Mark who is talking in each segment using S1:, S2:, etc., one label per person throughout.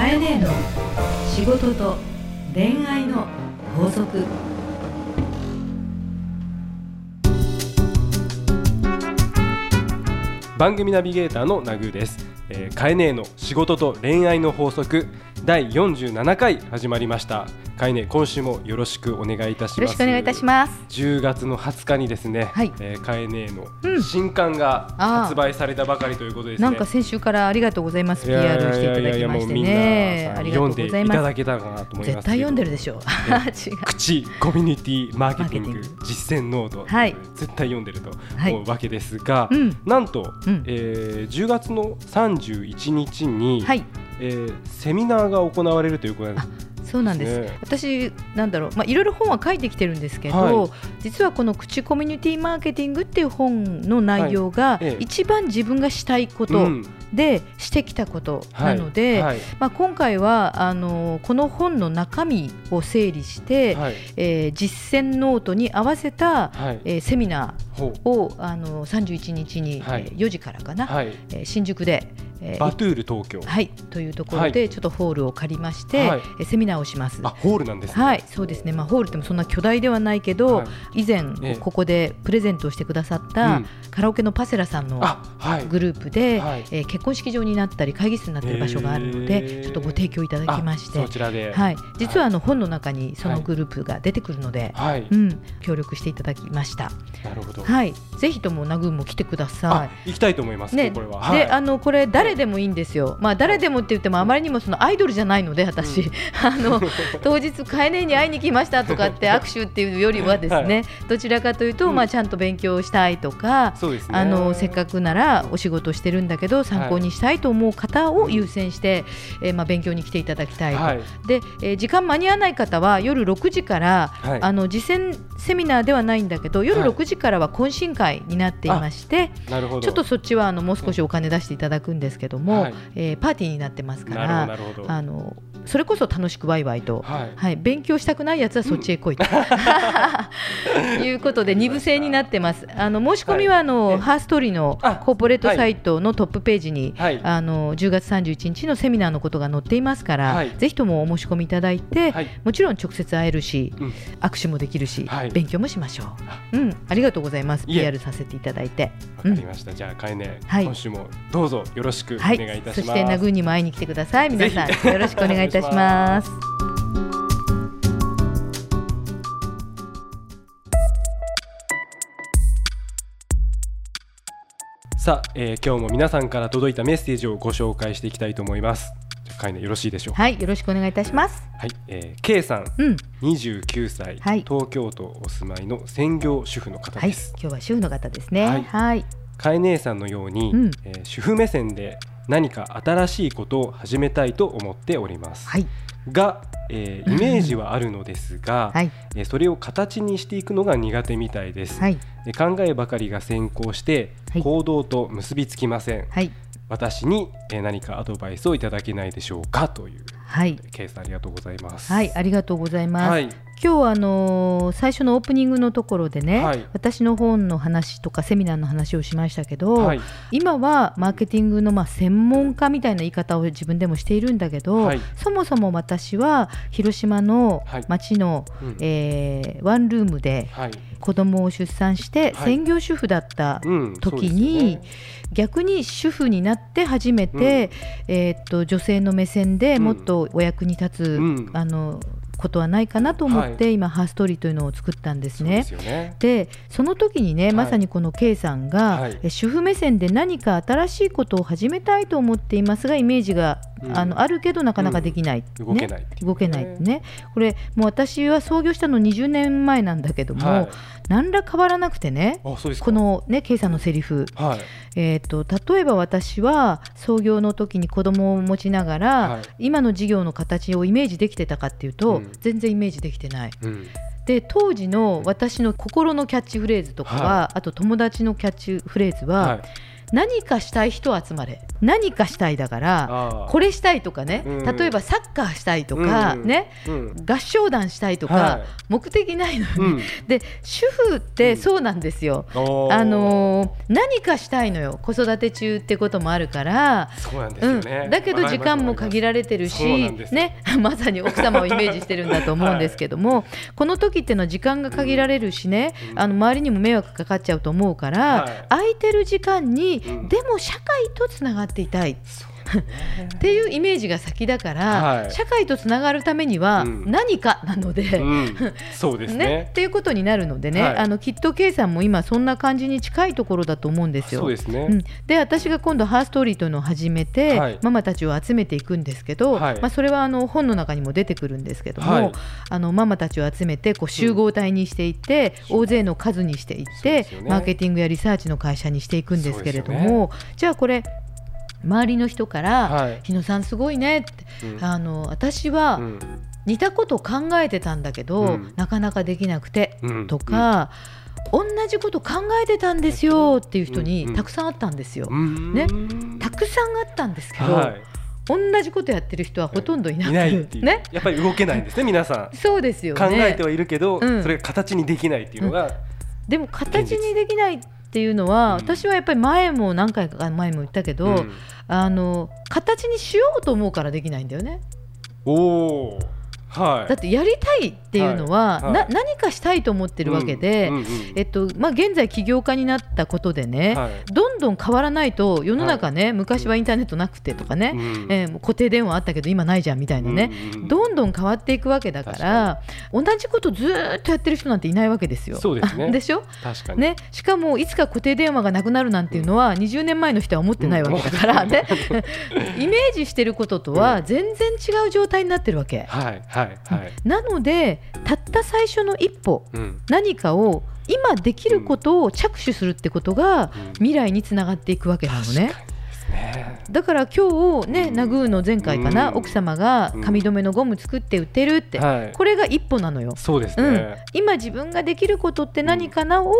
S1: かえねえの仕事と恋愛の法則。
S2: 番組ナビゲーターのナグーです、えー、カエネーの仕事と恋愛の法則。第47回始まりました。カエネ今週もよろしくお願いいたします。
S3: よろしくお願いいたします。
S2: 10月の20日にですね、
S3: はい。
S2: えー、カエネの新刊が発売されたばかりということですね、
S3: なんか先週からありがとうございます。PR していただきましてね。
S2: ありがとうございただけたかなと思います
S3: 絶対読んでるでしょ。う。
S2: 口コミュニティマーケティング実践ノート、はい、絶対読んでると思うわけですが、はいうん、なんと、うん、えー、10月の31日に、はいえー、セミナーが行われるということなんです。
S3: そうなんです、ね、私なんだろう、まあ、いろいろ本は書いてきてるんですけど、はい、実はこの口コミュニティマーケティングっていう本の内容が、一番自分がしたいこと、でしてきたことなので、はい。はい、まあ、今回はあのこの本の中身を整理して、はい、えー、実践ノートに合わせた、はい、えー、セミナーをあの31日に、はい、4時からかな、はい、えー、新宿で
S2: えー、バトゥール東京。
S3: はいというところでちょっとホールを借りまして、はい、えセミナーをします。
S2: あホールなんです、
S3: ね、はいそうですね。まあホールってもそんな巨大ではないけど、はい、以前ここでプレゼントをしてくださった、カラオケのパセラさんのグループで、はい、えー、結婚式場になったり会議室になっている場所があるので、ちょっとご提供いただきまして、
S2: そちらで、
S3: はい、実はあの本の中にそのグループが出てくるので、はい、うん、協力していただきました。
S2: なるほど。
S3: はい、ぜひともナグーも来てくださ
S2: い。行きたいと思います。ね、これは。
S3: で、あのこれ誰でもいいんですよ。まあ誰でもって言ってもあまりにもそのアイドルじゃないので私、うん、あの当日カエネに会いに来ましたとかって握手っていうよりはですね、はい、どちらかというと、まあちゃんと勉強したいとか、ね、あのせっかくならお仕事してるんだけど参考にしたいと思う方を優先して、はい、えー、まあ勉強に来ていただきたいと、はい、で、えー、時間間に合わない方は夜6時から、あの実践セミナーではないんだけど夜6時からは懇親会になっていまして、ちょっとそっちはあのもう少しお金出していただくんですけども、はい、えー、パーティーになってますからあのそれこそ楽しくワイワイと、はい、はい、勉強したくないやつはそっちへ来いと、うん、いうことで二部制になってます。あの申し込みはあの、はい、ハーストーリーのコーポレートサイトのトップページに、はい、あの10月31日のセミナーのことが載っていますから、ぜひともお申し込みいただいて、もちろん直接会えるし、うん、握手もできるし、勉強もしましょう。うん、ありがとうございます。PR させていただいて。
S2: わかりました。うん、じゃあかえね、今週もどうぞよろしくお願いいたします。そ
S3: してナグにも会いに来てください。皆さんよろしくお願いいたします。
S2: さあ、えー、今日も皆さんから届いたメッセージをご紹介していきたいと思います。かいねよろしいでしょう
S3: はいよろしくお願いいたします。
S2: はい、えー、K さん、うん、29歳、はい、東京都お住まいの専業主婦の方です、
S3: はい、今日は主婦の方ですね。はい、はい、
S2: かえ姉さんのように、うん、えー、主婦目線で何か新しいことを始めたいと思っております、はい、が、えー、イメージはあるのですが、はい、えー、それを形にしていくのが苦手みたいです、はい、考えばかりが先行して行動と結びつきません、はい、私に何かアドバイスをいただけないでしょうかというはい、ケイさんありがとうございます。
S3: はい、ありがとうございます。はい、今日はあのー、最初のオープニングのところでね、はい、私の本の話とかセミナーの話をしましたけど、はい、今はマーケティングのまあ専門家みたいな言い方を自分でもしているんだけど、はい、そもそも私は広島の町の、はい、えー、ワンルームで子供を出産して専業主婦だった時に、うんね、逆に主婦になって初めて、うん、えー、っと女性の目線でもっとお役に立つ、うん、あのことはないかなと思って、はい、今ハーストーリーというのを作ったんですね。で、ね、その時にね、はい、まさにこの K さんが、はい、主婦目線で何か新しいことを始めたいと思っていますがイメージが、うん、あのあるけどなかなかできない、
S2: うん、動けない、
S3: 動けないね。これもう私は創業したの20年前なんだけども、何ら変わらなくてねこのね K さんのセリフ、はい、えーと、例えば私は創業の時に子供を持ちながら、はい、今の事業の形をイメージできてたかっていうと、うん、全然イメージできてない。うん。で当時の私の心のキャッチフレーズとかは、はい、あと友達のキャッチフレーズは、はい、何かしたい人集まれ。何かしたいだからこれしたいとかね、うん、例えばサッカーしたいとか、うん、ね、うん、合唱団したいとか、はい、目的ないのに、で主婦ってそうなんですよ、あのー、何かしたいのよ。子育て中ってこともあるから。
S2: そうなんですよね、
S3: だけど時間も限られてるし、ね、まさに奥様をイメージしてるんだと思うんですけども、はい、この時っていうのは時間が限られるしね、あの周りにも迷惑かかっちゃうと思うから、はい、空いてる時間に、でも社会とつながっていたい。っていうイメージが先だから、はい、社会とつながるためには何かなので、うん。うん、
S2: そうですね。ね
S3: っていうことになるのでね、はい、あのきっと K さんも今そんな感じに近いところだと思うんですよ。
S2: そうですね、うん、
S3: で私が今度ハーストーリーというのを始めて、はい、ママたちを集めていくんですけど、まあ、それはあの本の中にも出てくるんですけども、あのママたちを集めてこう集合体にしていって、大勢の数にしていって、ね、マーケティングやリサーチの会社にしていくんですけれども、ね、じゃあこれ周りの人から「はい、日野さんすごいね」って、うん、あの私は似たこと考えてたんだけど、うん、なかなかできなくて、うん、とか。同じこと考えてたんですよっていう人にたくさんあったんですよ。ね、たくさんあったんですけど、はい、同じことやってる人はほとんどいなく、
S2: いね、やっぱり動けないんですね皆さ
S3: ん。そうですよ、
S2: ね、考えてはいるけど、それが形にできないっていうのが、
S3: でも形にできないっていうのは、うん、私はやっぱり前も何回か前も言ったけど、うん、あの形にしようと思うからできないんだよね。
S2: おー。はい、
S3: だってやりたいっていうのは、はい。はい、何かしたいと思ってるわけで、うんうんうん、えっとまあ、現在起業家になったことでね、はい、どんどん変わらないと世の中ね、昔はインターネットなくてとかね、うん、えー、固定電話あったけど今ないじゃんみたいなね、うん。うん、どんどん変わっていくわけだから同じことずっとやってる人なんていないわけですよ。
S2: そうですね。
S3: でしょ？確かに、ね、しかもいつか固定電話がなくなるなんていうのは、うん、20年前の人は思ってないわけだからね、イメージしてることとは全然違う状態になってるわけ。
S2: はいはいはい、
S3: なのでたった最初の一歩、うん、何かを今できることを着手するってことが未来につながっていくわけなのね。だから今日ね、ナグーの前回かな、奥様が髪留めのゴム作って売ってるって、これが一歩なのよ。
S2: そうですね、
S3: 今自分ができることって何かなを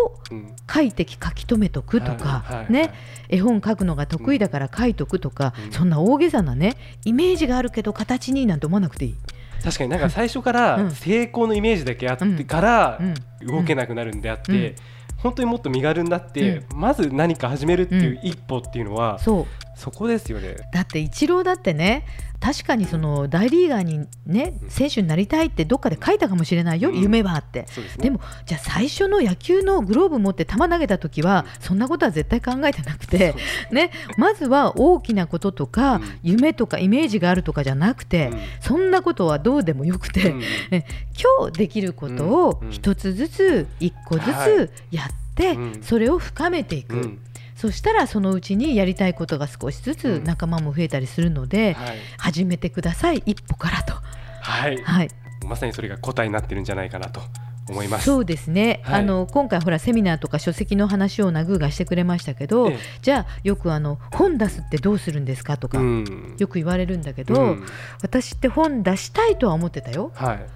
S3: 書いて書き留めとくとか、ね、絵本書くのが得意だから書いとくとか、そんな大げさなねイメージがあるけど形になんて思わなくていい。
S2: 確かになんか最初から成功のイメージだけあってから動けなくなるんであって、本当にもっと身軽になって、まず何か始めるっていう一歩っていうのは、そこですよね。
S3: だってイチローだってね確かにその大リーガーにね選手になりたいってどっかで書いたかもしれないよ、うん、夢はあって、でね、でもじゃあ最初の野球のグローブ持って球投げた時は、そんなことは絶対考えてなくて、ね、まずは大きなこととか、うん、夢とかイメージがあるとかじゃなくて、うん、そんなことはどうでもよくて、ね、今日できることを一つずつ一個ずつやって、それを深めていく。そしたらそのうちにやりたいことが少しずつ仲間も増えたりするので、うんはい、始めてください。一歩からと。
S2: はい、はい、まさにそれが答えになってるんじゃないかなと思います。
S3: そうですね、はい、あの今回ほらセミナーとか書籍の話をナグーがしてくれましたけど、じゃあよくあの本出すってどうするんですかとか、うん、よく言われるんだけど、うん、私って本出したいとは思ってたよ。はい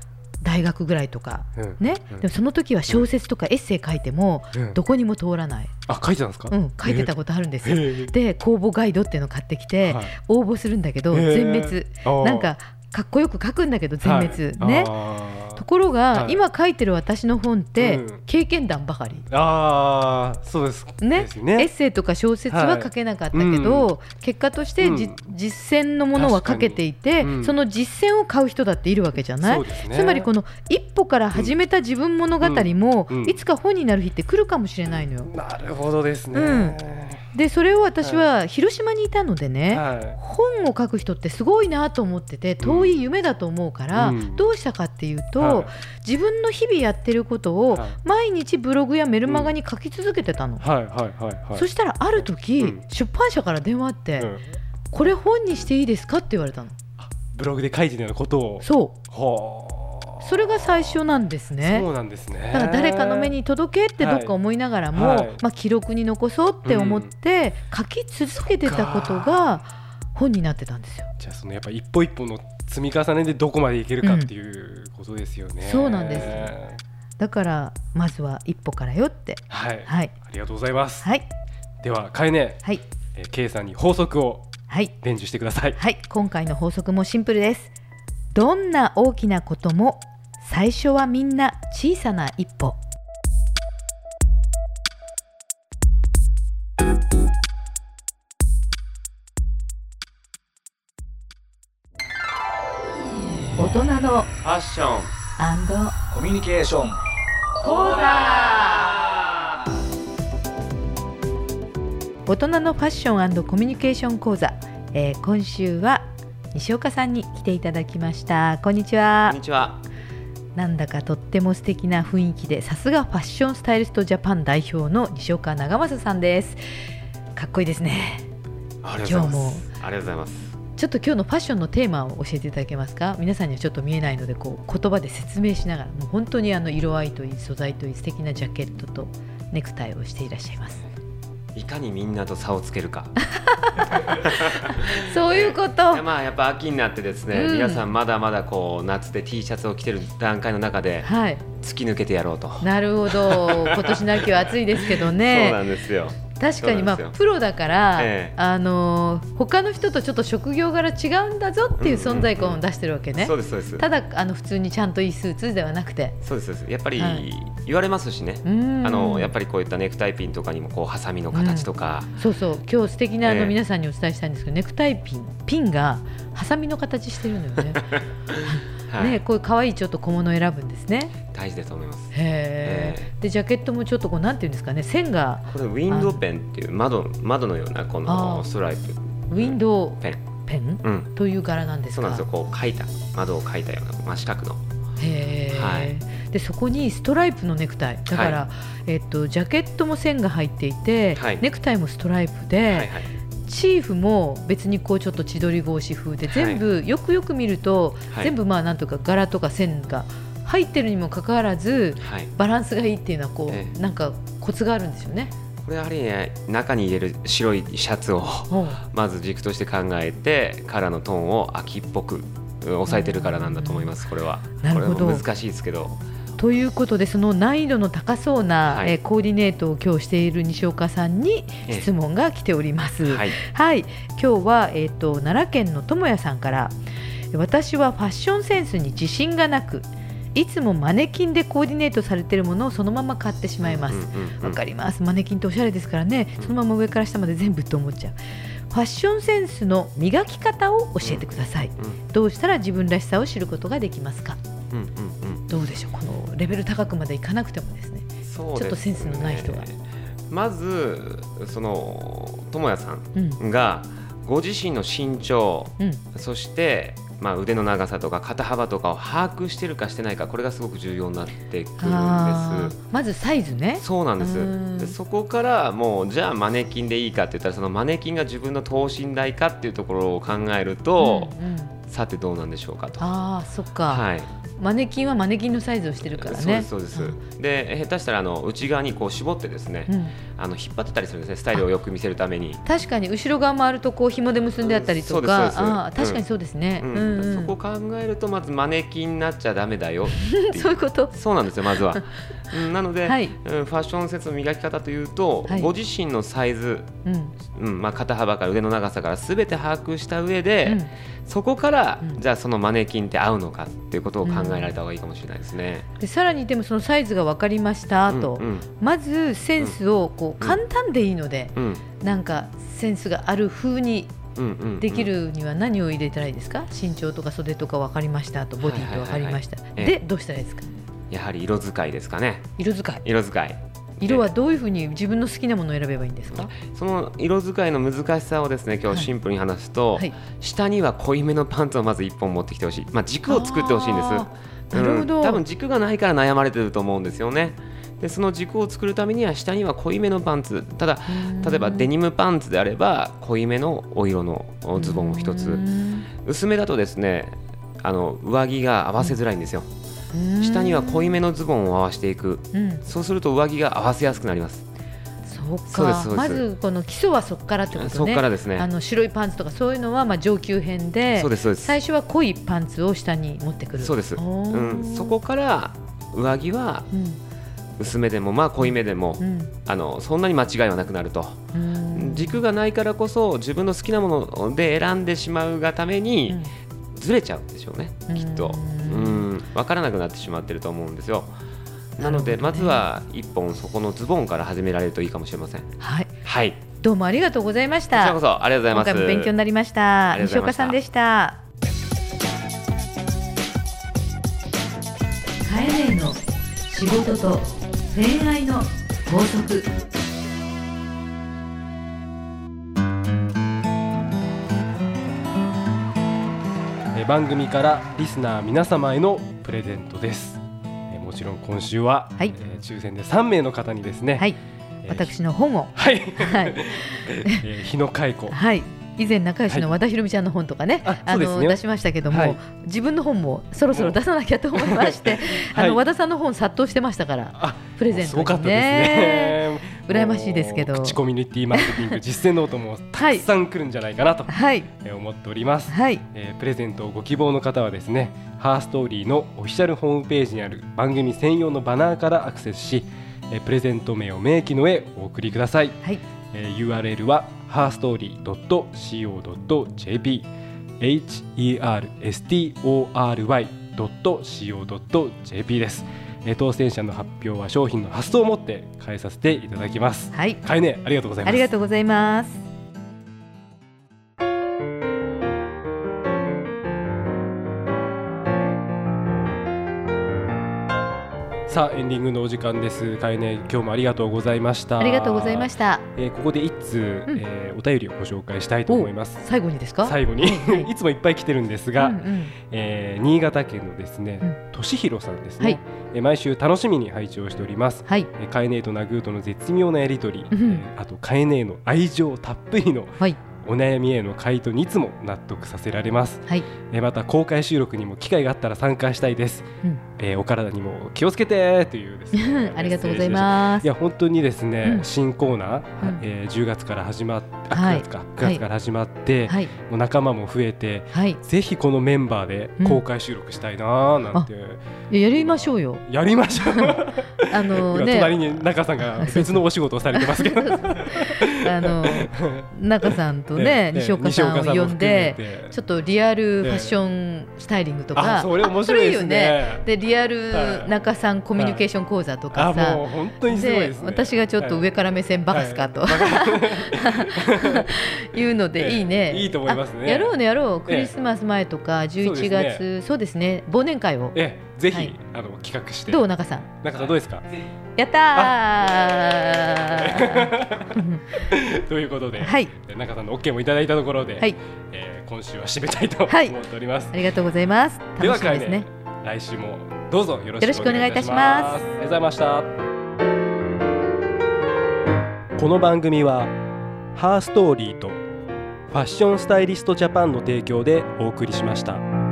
S3: 大学ぐらいとか、うん、ね、うん、でもその時は小説とかエッセイ書いてもどこにも通らない、
S2: あ書いてたんですか、
S3: うん、書いてたことあるんですよ、えー、で公募ガイドっていうのを買ってきて、はい、応募するんだけど全滅、なんかかっこよく書くんだけど全滅、はい、ね？ところが、はい、今書いてる私の本って、うん、経験談ばかり。
S2: ああそうです。
S3: ね、ね、エッセイとか小説は書けなかったけど、はい、結果として、うん、実践のものは書けていて、うん、その実践を買う人だっているわけじゃない、ね、つまりこの一歩から始めた自分物語も、いつか本になる日って来るかもしれないのよ。
S2: なるほどですね、
S3: でそれを私は広島にいたのでね、はい、本を書く人ってすごいなと思ってて遠い夢だと思うから、うん、どうしたかっていうと、はい、自分の日々やってることを毎日ブログやメルマガに書き続けてたの、そしたらある時、うん、出版社から電話あって、うん、これ本にしていいですかって言われたの。
S2: ブログで書いてるようなことを。
S3: そう。はあ。それが最初なんですね。
S2: そうなんですね。
S3: だから誰かの目に届けってどっか思いながらも、はい、まあ記録に残そうって思って書き続けてたことが本になってたんですよ。
S2: じゃあそのやっぱ一歩一歩の積み重ねでどこまでいけるかっていうことですよね。
S3: うん、そうなんです。だからまずは一歩からよって。
S2: はい。はい。ありがとうございます。
S3: はい。
S2: ではかえね。はい。えー、K さんに法則をはい伝授してください
S3: はい今回の法則もシンプルですどんな大きなことも最初はみんな小さな一歩
S2: ファッション。
S4: コミュニケーション。
S3: 講座。大人のファッションコミュニケーション講座、えー、今週は西岡さんに来ていただきました。こんにちは。
S5: こんにちは。
S3: なんだかとっても素敵な雰囲気でさすがファッションスタイリストジャパン代表の西岡長政さんです。かっこいいですね。
S5: 今日も。ありがとうございます
S3: ちょっと今日のファッションのテーマを教えていただけますか？皆さんにはちょっと見えないのでこう言葉で説明しながらもう本当にあの色合いといい素材といい素敵なジャケットとネクタイをしていらっしゃいます。
S5: いかにみんなと差をつけるか。
S3: そういうこと。
S5: まあやっぱ秋になってですね、うん、皆さんまだまだこう夏で T シャツを着てる段階の中で、はい、突き抜けてやろうと。
S3: なるほど。今年の秋は暑いですけどね。
S5: そうなんですよ
S3: 確かにまあプロだから、ええ、あの他の人とちょっと職業柄違うんだぞっていう存在感を出してるわけね。
S5: そうですそうです。
S3: ただあの普通にちゃんといいスーツではなくて。
S5: そうですそうです。やっぱり、言われますしね。あのやっぱりこういったネクタイピンとかにもこうハサミの形とか。
S3: うん、そうそう今日素敵なあの、皆さんにお伝えしたいんですけどネクタイピンピンがハサミの形してるのよね。はい、ね、こういう可愛いちょっと小物を選ぶんですね。
S5: 大事だと思います。
S3: へえ。でジャケットもちょっとこうなんていうんですかね線が。
S5: これウィンドウペンっていう窓窓のようなこのストライプ。
S3: ウィンドウペン。ペン、うん、という柄なんです
S5: そうなんですよ。こう描いた窓を描いたような真四角の。
S3: へえ。はい。でそこにストライプのネクタイだから、はい、えっとジャケットも線が入っていて、はい、ネクタイもストライプで。はいはいチーフも別にこうちょっと千鳥格子風で全部よくよく見ると、全部まあなんとか柄とか線が入ってるにもかかわらず、バランスがいいっていうのはこう、なんかコツがあるんですよね。
S5: これやはりね中に入れる白いシャツをまず軸として考えてカラーのトーンを秋っぽく抑えてるからなんだと思いますこれは。
S3: なるほど
S5: 難しいですけど。
S3: ということでその難易度の高そうな、はい、えコーディネートを今日している西岡さんに質問が来ております。はい、はい、今日は、えーと、奈良県の智也さんから私はファッションセンスに自信がなくいつもマネキンでコーディネートされているものをそのまま買ってしまいます。わ、うんうん、かります。マネキンっておしゃれですからね、そのまま上から下まで全部と思っちゃう。ファッションセンスの磨き方を教えてください。どうしたら自分らしさを知ることができますか？うん、どうでしょう？このレベル高くまでいかなくてもですね、ね、ちょっとセンスのない人が。
S5: まずその智也さんがご自身の身長、うん、そしてまあ、腕の長さとか肩幅とかを把握してるかしてないかこれがすごく重要になってくるんです。
S3: まずサイズね。
S5: そうなんです。でそこからもうじゃあマネキンでいいかって言ったらそのマネキンが自分の等身大かっていうところを考えると、うんうん、さてどうなんでしょうかと。
S3: あそっか、はい、マネキンはマネキンのサイズをしてるからね。
S5: そうですそうで下手したらあの内側にこう絞ってですね、うん、あの引っ張ってたりするんですねスタイルをよく見せるために。
S3: 確かに後ろ側回るとこう紐で結んであったりとか、うん、あ確かにそうですね、
S5: そこを考えるとまずマネキンになっちゃだめだよ
S3: そういうこと？
S5: そうなんですよまずは。なので、はい、ファッションセンスの磨き方というと、はい、ご自身のサイズ、うん。まあ、肩幅から腕の長さからすべて把握した上で、そこから、じゃあそのマネキンって合うのかっていうことを考えられた方がいいかもしれないですね。
S3: でさらにでもそのサイズが分かりましたと、うんうん、まずセンスをこう簡単でいいので、うん、なんかセンスがある風にできるには何を入れたらいいですか？身長とか袖とか分かりました。とボディと分かりました、でどうしたらいいですか？
S5: やはり色使いですかね。
S3: 色使い。
S5: 色使い
S3: 色はどういうふうに自分の好きなものを選べばいいんですか？
S5: その色使いの難しさをですね今日シンプルに話すと、はい。はい、下には濃いめのパンツをまず1本持ってきてほしい、まあ、軸を作ってほしいんです。
S3: なるほど、
S5: うん、多分軸がないから悩まれてると思うんですよね。でその軸を作るためには下には濃いめのパンツ。ただ例えばデニムパンツであれば濃いめのお色のズボンを1つ。薄めだとですねあの上着が合わせづらいんですよ、うん下には濃いめのズボンを合わせていく、うん、そうすると上着が合わせやすくなります。
S3: そうか。まずこの基礎はそこからってことね。そこからですね。あの白いパンツとかそういうのはまあ上級編でそうですそうです。最初は濃いパンツを下に持ってくる。
S5: そうです、うん、そこから上着は、薄めでもまあ濃いめでも、うん、あのそんなに間違いはなくなると、軸がないからこそ自分の好きなもので選んでしまうがために、ずれちゃうんでしょうね、きっと。うん。分からなくなってしまってると思うんですよ。なので、まずは一本そこのズボンから始められるといいかもしれません。
S3: はい、
S5: はい、
S3: どうもありがとうございました。
S5: こちらこそありがとうございます。
S3: 今回も勉強になりました。西岡さんでした。
S1: カエネの仕事と恋愛の法則
S2: 番組からリスナー皆様へのプレゼントです。もちろん今週は、はい、えー、抽選で3名の方にですね、
S3: はい。えー、私の本を、
S2: はい。はい。えー、日野海子、
S3: はい、以前仲良しの和田ひろみちゃんの本とかね、はい、あの、ね、出しましたけども、はい、自分の本もそろそろ出さなきゃと思いまして、あの和田さんの本殺到してましたからプレゼントにね羨ましいですけど。
S2: 口コミュニティマーケティング実践ノートもたくさん来るんじゃないかなと、はい、思っております、はい。えー、プレゼントをご希望の方はですねハーストーリーのオフィシャルホームページにある番組専用のバナーからアクセスし、えー、プレゼント名を明記の上お送りください、はい。えー、URL は herstory.co.jp herstory.co.jp です。当選者の発表は商品の発送をもって変えさせていただきます。はい。かえねありがとうございます。
S3: ありがとうございます。
S2: さあエンディングのお時間です。かえね今日もありがとうございました。
S3: ありがとうございました、
S2: えー、ここで一通、うん、えー、お便りをご紹介したいと思います。
S3: 最後にですか？
S2: 最後に。い。つもいっぱい来てるんですが、うんうん、えー、新潟県のですね、うん、としひろさんですね、はい、えー、毎週楽しみに拝聴しております。はい、えー、かえねとナグーとの絶妙なやりとり、うん、えー、あとかえねの愛情たっぷりの、はいお悩みへの回答にいつも納得させられます、はい、えまた公開収録にも機会があったら参加したいです、うん、えー、お体にも気をつけてというですね。
S3: ありがとうございます。
S2: いや本当にですね、うん、新コーナー、うん、えー、10月から始まっあ9月か、はい、9月から始まって、はい、もう仲間も増えて、はい、ぜひこのメンバーで公開収録したいななんて、
S3: うん、やりましょうよ。
S2: やりましょう。あのね。隣に中さんが別のお仕事をされてますけど
S3: あの中さんとね、西岡さんを呼んでちょっとリアルファッションスタイリングとか、
S2: それ面白いですね。
S3: でリアル中さんコミュニケーション講座とかさ、
S2: 本当にすごいです、
S3: 私がちょっと上から目線バカすかと、い。うのでいいね、
S2: いいと思いますね。
S3: やろうねやろう。クリスマス前とか11月そうですね。忘年会を。
S2: えぜひあの企画して。
S3: どう中さん？
S2: 中さんどうですか？
S3: やった
S2: ということで、はい、中さんの OK もいただいたところで、はい。えー、今週は締めたいと思っております、
S3: ありがとうございます。楽しみですね。
S2: 来週もどうぞよろしくお願いいたします。ありがとうございました。この番組はハーストーリーとファッションスタイリストジャパンの提供でお送りしました。